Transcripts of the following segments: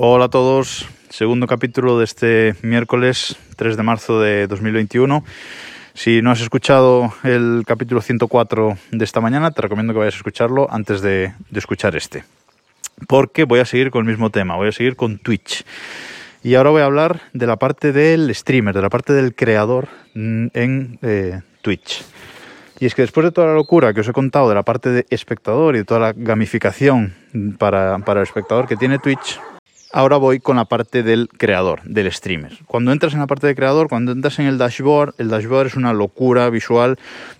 Hola a todos, segundo capítulo de este miércoles 3 de marzo de 2021. Si no has escuchado el capítulo 104 de esta mañana, te recomiendo que vayas a escucharlo antes de, escuchar este. Porque voy a seguir con el mismo tema, voy a seguir con Twitch. Y ahora voy a hablar de la parte del streamer, de la parte del creador en eh, Twitch. Y es que después de toda la locura que os he contado de la parte de espectador y de toda la gamificación para el espectador que tiene Twitch, Ahora voy con la parte del creador, del streamer. Cuando entras en la parte de creador, cuando entras en el dashboard, el dashboard es una locura visual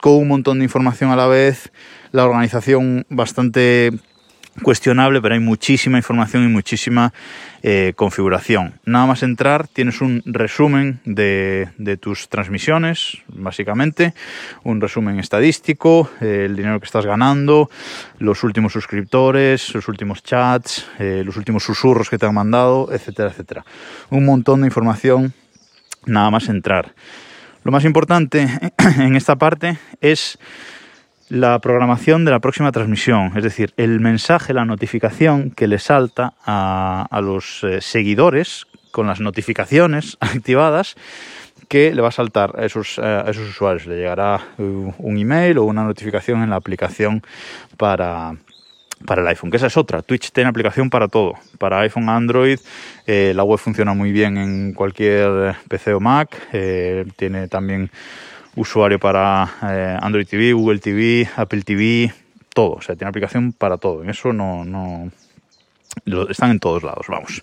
con un montón de información a la vez, la organización bastante cuestionable, pero hay muchísima información y muchísima eh, configuración. Nada más entrar, tienes un resumen de, tus transmisiones, básicamente, un resumen estadístico, eh, el dinero que estás ganando, los últimos suscriptores, los últimos chats, eh, los últimos susurros que te han mandado, etcétera, etcétera. Un montón de información, nada más entrar. Lo más importante en esta parte es la programación de la próxima transmisión, es decir, el mensaje, la notificación que le salta a, los eh, seguidores con las notificaciones activadas que le va a saltar a esos, a esos usuarios. Le llegará un email o una notificación en la aplicación para, para el iPhone, que esa es otra. Twitch tiene aplicación para todo, para iPhone, Android, eh, la web funciona muy bien en cualquier PC o Mac, eh, tiene también usuario para eh, Android TV, Google TV, Apple TV, todo. O sea, tiene aplicación para todo. En eso no, no están en todos lados, vamos.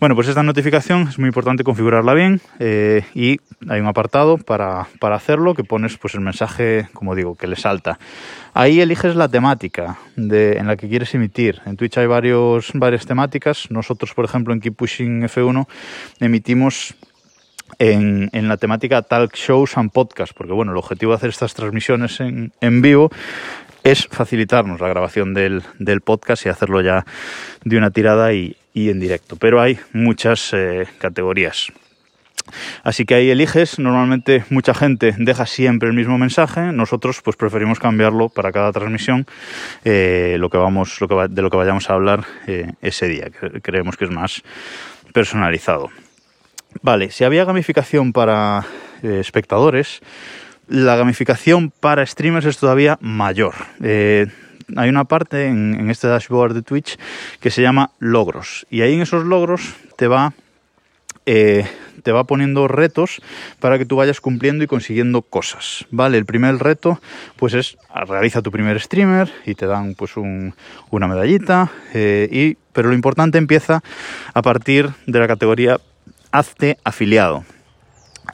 Bueno, pues esta notificación es muy importante configurarla bien eh, y hay un apartado para, hacerlo que pones pues el mensaje, como digo, que le salta. Ahí eliges la temática de, en la que quieres emitir. En Twitch hay varios, varias temáticas. Nosotros, por ejemplo, en Keep Pushing F1 emitimos en, la temática talk shows and podcast, porque bueno, el objetivo de hacer estas transmisiones en, en vivo es facilitarnos la grabación del, del, podcast y hacerlo ya de una tirada y, y en directo. Pero hay muchas eh, categorías. Así que ahí eliges, normalmente mucha gente deja siempre el mismo mensaje, nosotros pues preferimos cambiarlo para cada transmisión eh, lo que vamos, lo que de lo que vayamos a hablar eh, ese día, que creemos que es más personalizado. Vale, si había gamificación para eh, espectadores, la gamificación para streamers es todavía mayor. Eh, hay una parte en, este dashboard de Twitch que se llama logros. Y ahí en esos logros te va, eh, te va poniendo retos para que tú vayas cumpliendo y consiguiendo cosas. Vale, el primer reto pues es realiza tu primer streamer y te dan pues una medallita. pero lo importante empieza a partir de la categoría hazte afiliado.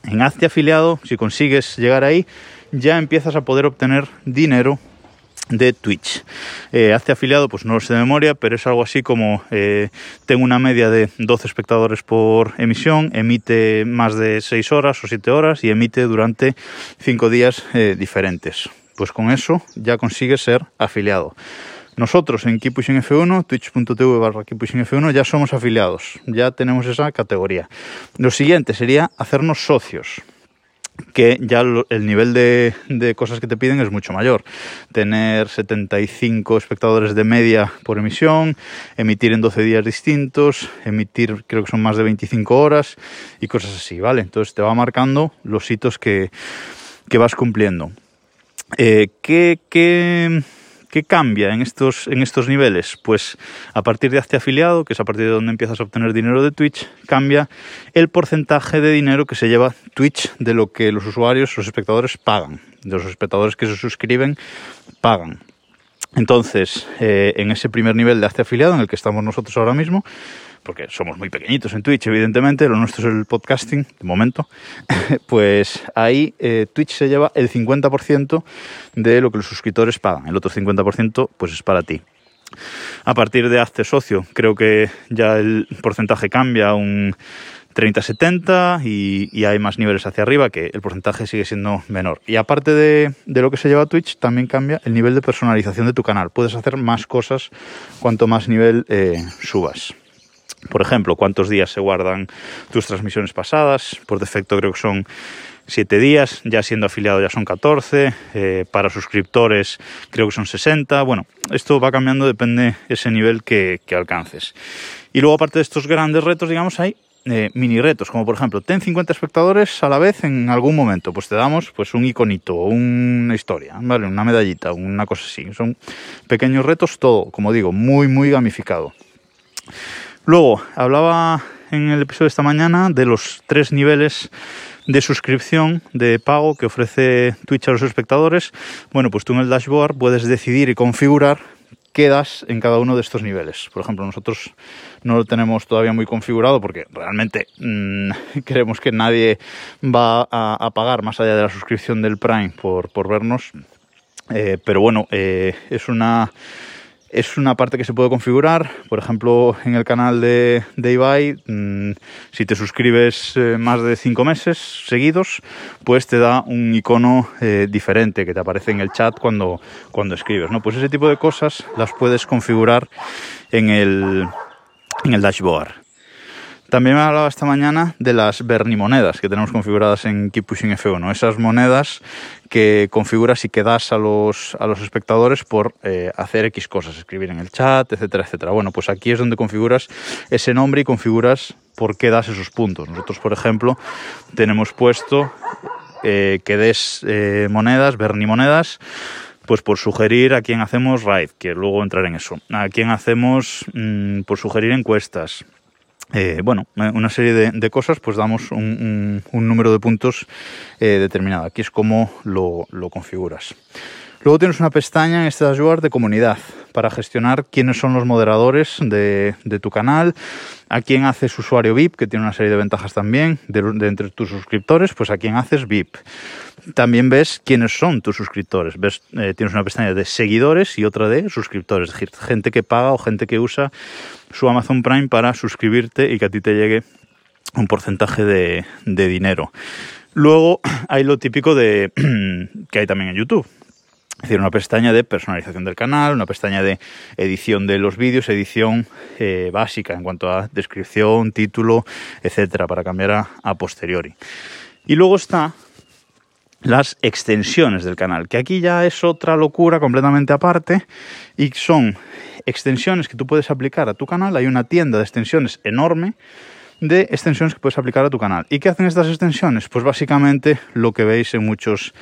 En hazte afiliado, si consigues llegar ahí, ya empiezas a poder obtener dinero de Twitch. Eh, hazte afiliado, pues no lo sé de memoria, pero es algo así como eh, tengo una media de 12 espectadores por emisión, emite más de 6 horas o 7 horas y emite durante 5 días eh, diferentes. Pues con eso ya consigues ser afiliado. Nosotros en Keep F1, twitch.tv barra F1, ya somos afiliados, ya tenemos esa categoría. Lo siguiente sería hacernos socios que ya el nivel de, cosas que te piden es mucho mayor. Tener 75 espectadores de media por emisión, emitir en 12 días distintos, emitir creo que son más de 25 horas y cosas así, ¿vale? Entonces te va marcando los hitos que, vas cumpliendo. Eh, ¿qué, qué ¿Qué cambia en estos, en estos niveles? Pues a partir de este afiliado, que es a partir de donde empiezas a obtener dinero de Twitch, cambia el porcentaje de dinero que se lleva Twitch de lo que los usuarios, los espectadores pagan, de los espectadores que se suscriben pagan. Entonces, eh, en ese primer nivel de este afiliado en el que estamos nosotros ahora mismo, porque somos muy pequeñitos en Twitch, evidentemente, lo nuestro es el podcasting, de momento, pues ahí eh, Twitch se lleva el 50% de lo que los suscriptores pagan, el otro 50% pues es para ti. A partir de Hazte Socio, creo que ya el porcentaje cambia a un 30-70 y, hay más niveles hacia arriba que el porcentaje sigue siendo menor. Y aparte de, lo que se lleva Twitch, también cambia el nivel de personalización de tu canal. Puedes hacer más cosas cuanto más nivel eh, subas. Por ejemplo, cuántos días se guardan tus transmisiones pasadas. Por defecto creo que son 7 días, ya siendo afiliado ya son 14, eh, para suscriptores creo que son 60. Bueno, esto va cambiando, depende ese nivel que, alcances. Y luego aparte de estos grandes retos, digamos, hay eh, mini retos, como por ejemplo, ten 50 espectadores a la vez en algún momento, pues te damos pues un iconito, una historia, ¿vale? Una medallita, una cosa así. Son pequeños retos, todo, como digo, muy, muy gamificado. Luego, hablaba en el episodio de esta mañana de los tres niveles de suscripción de pago que ofrece Twitch a los espectadores. Bueno, pues tú en el dashboard puedes decidir y configurar quedas en cada uno de estos niveles. Por ejemplo, nosotros no lo tenemos todavía muy configurado porque realmente mmm, creemos que nadie va a, a, pagar más allá de la suscripción del Prime por, por vernos. Eh, pero bueno, eh, es una es una parte que se puede configurar, por ejemplo, en el canal de, de Ibai, mmm, si te suscribes eh, más de 5 meses seguidos, pues te da un icono eh, diferente que te aparece en el chat cuando, cuando escribes. ¿no? Pues ese tipo de cosas las puedes configurar en el, en el dashboard. También me hablaba esta mañana de las Bernimonedas que tenemos configuradas en Keep Pushing F1. Esas monedas que configuras y que das a los, a los espectadores por eh, hacer X cosas, escribir en el chat, etcétera, etcétera. Bueno, pues aquí es donde configuras ese nombre y configuras por qué das esos puntos. Nosotros, por ejemplo, tenemos puesto eh, que des eh, monedas, Bernimonedas, pues por sugerir a quién hacemos raid, que luego entraré en eso, a quién hacemos mmm, por sugerir encuestas, eh, bueno, una serie de, cosas, pues damos un, número de puntos eh, determinado. Aquí es como lo, configuras. Luego tienes una pestaña en este dashboard de comunidad para gestionar quiénes son los moderadores de, tu canal, a quién haces usuario VIP, que tiene una serie de ventajas también, de, entre tus suscriptores, pues a quién haces VIP también ves quiénes son tus suscriptores. Eh, tienes una pestaña de seguidores y otra de suscriptores, es decir, gente que paga o gente que usa su Amazon Prime para suscribirte y que a ti te llegue un porcentaje de, de dinero. Luego hay lo típico de que hay también en YouTube. Es decir, una pestaña de personalización del canal, una pestaña de edición de los vídeos, edición eh, básica en cuanto a descripción, título, etcétera, para cambiar a, a posteriori. Y luego está las extensiones del canal, que aquí ya es otra locura completamente aparte y son extensiones que tú puedes aplicar a tu canal. Hay una tienda de extensiones enorme de extensiones que puedes aplicar a tu canal. ¿Y qué hacen estas extensiones? Pues básicamente lo que veis en muchos,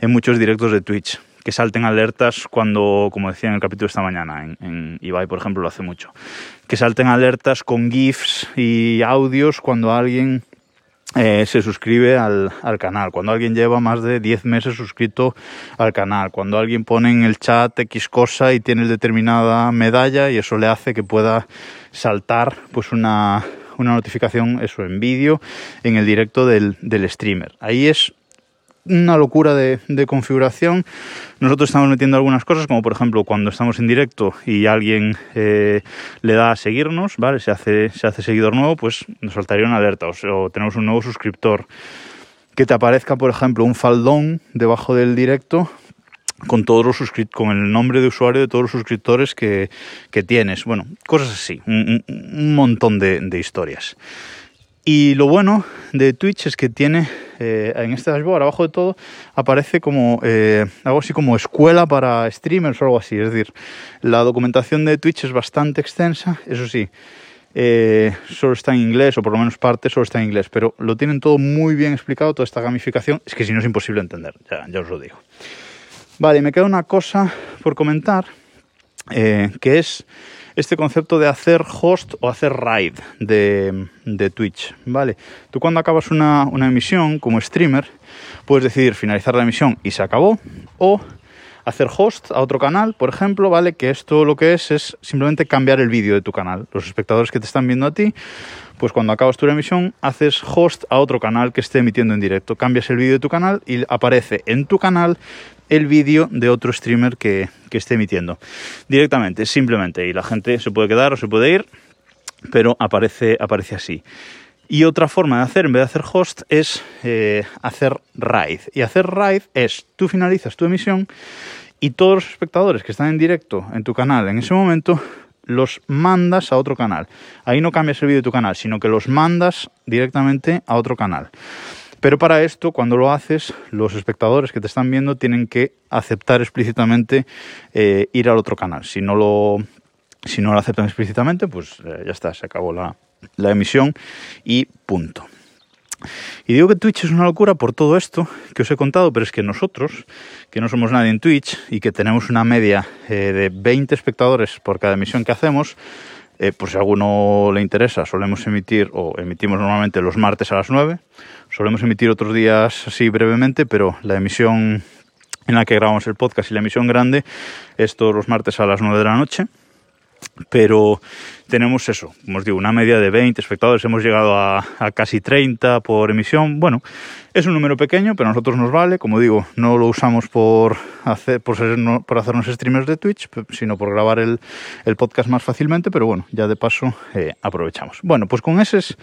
en muchos directos de Twitch, que salten alertas cuando, como decía en el capítulo esta mañana, en, en por ejemplo, lo hace mucho, que salten alertas con GIFs y audios cuando alguien eh, se suscribe al, al, canal, cuando alguien lleva más de 10 meses suscrito al canal, cuando alguien pone en el chat X cosa y tiene determinada medalla y eso le hace que pueda saltar pues una, una notificación eso en vídeo en el directo del, del streamer. Ahí es una locura de, configuración. Nosotros estamos metiendo algunas cosas, como por ejemplo cuando estamos en directo y alguien eh, le da a seguirnos, ¿vale? Se hace, se hace seguidor nuevo, pues nos saltaría una alerta o, tenemos un nuevo suscriptor. Que te aparezca, por ejemplo, un faldón debajo del directo con todos los con el nombre de usuario de todos los suscriptores que, que tienes. Bueno, cosas así, un, montón de historias. Y lo bueno de Twitch es que tiene eh, en este dashboard, abajo de todo, aparece como eh, algo así como escuela para streamers o algo así. Es decir, la documentación de Twitch es bastante extensa, eso sí. Eh, solo está en inglés, o por lo menos parte solo está en inglés, pero lo tienen todo muy bien explicado, toda esta gamificación. Es que si no es imposible entender, ya, os lo digo. Vale, me queda una cosa por comentar, que es este concepto de hacer host o hacer raid de, de Twitch, ¿vale? Tú cuando acabas una, una, emisión como streamer, puedes decidir finalizar la emisión y se acabó, o hacer host a otro canal, por ejemplo, ¿vale? Que esto lo que es es simplemente cambiar el vídeo de tu canal. Los espectadores que te están viendo a ti, pues cuando acabas tu emisión, haces host a otro canal que esté emitiendo en directo. Cambias el vídeo de tu canal y aparece en tu canal el vídeo de otro streamer que, que, esté emitiendo directamente, simplemente. Y la gente se puede quedar o se puede ir, pero aparece, aparece así. Y otra forma de hacer, en vez de hacer host, es eh, hacer raid. Y hacer raid es, tú finalizas tu emisión y todos los espectadores que están en directo en tu canal en ese momento los mandas a otro canal. Ahí no cambias el vídeo de tu canal, sino que los mandas directamente a otro canal. Pero para esto, cuando lo haces, los espectadores que te están viendo tienen que aceptar explícitamente eh, ir al otro canal. Si no lo, si no lo aceptan explícitamente, pues eh, ya está, se acabó la, la emisión y punto. Y digo que Twitch es una locura por todo esto que os he contado, pero es que nosotros, que no somos nadie en Twitch y que tenemos una media eh, de 20 espectadores por cada emisión que hacemos, eh, por si a alguno le interesa, solemos emitir, o emitimos normalmente los martes a las 9, solemos emitir otros días así brevemente, pero la emisión en la que grabamos el podcast y la emisión grande es todos los martes a las 9 de la noche pero tenemos eso, como os digo, una media de 20 espectadores, hemos llegado a, casi 30 por emisión. Bueno, es un número pequeño, pero a nosotros nos vale. Como digo, no lo usamos por, hacer, por, hacernos streamers de Twitch, sino por grabar el, podcast más fácilmente, pero bueno, ya de paso eh, aprovechamos. Bueno, pues con esos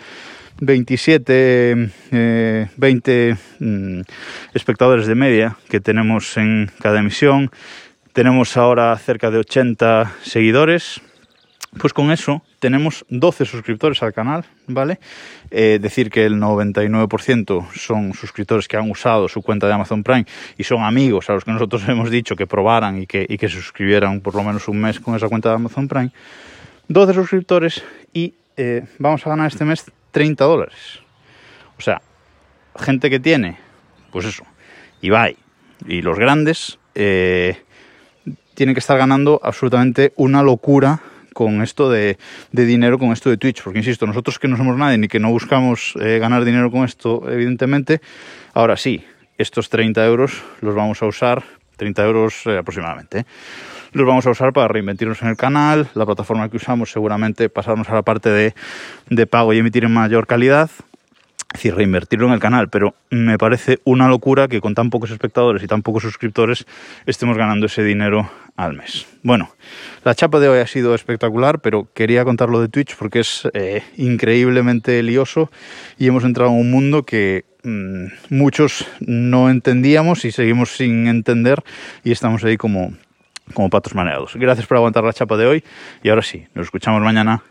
27, 20 mm, espectadores de media que tenemos en cada emisión, tenemos ahora cerca de 80 seguidores. Pues con eso tenemos 12 suscriptores al canal, ¿vale? Eh, decir que el 99% son suscriptores que han usado su cuenta de Amazon Prime y son amigos a los que nosotros hemos dicho que probaran y que, se suscribieran por lo menos un mes con esa cuenta de Amazon Prime. 12 suscriptores y eh, vamos a ganar este mes 30 dólares. O sea, gente que tiene, pues eso, Ibai y los grandes, eh, tiene que estar ganando absolutamente una locura con esto de, dinero, con esto de Twitch. Porque, insisto, nosotros que no somos nadie ni que no buscamos eh, ganar dinero con esto, evidentemente, ahora sí, estos 30 euros los vamos a usar, 30 euros eh, aproximadamente, ¿eh? los vamos a usar para reinventirnos en el canal, la plataforma que usamos seguramente pasarnos a la parte de, de pago y emitir en mayor calidad es decir, reinvertirlo en el canal, pero me parece una locura que con tan pocos espectadores y tan pocos suscriptores estemos ganando ese dinero al mes. Bueno, la chapa de hoy ha sido espectacular, pero quería contarlo de Twitch porque es eh, increíblemente lioso y hemos entrado en un mundo que mm, muchos no entendíamos y seguimos sin entender y estamos ahí como, como patos maneados. Gracias por aguantar la chapa de hoy y ahora sí, nos escuchamos mañana.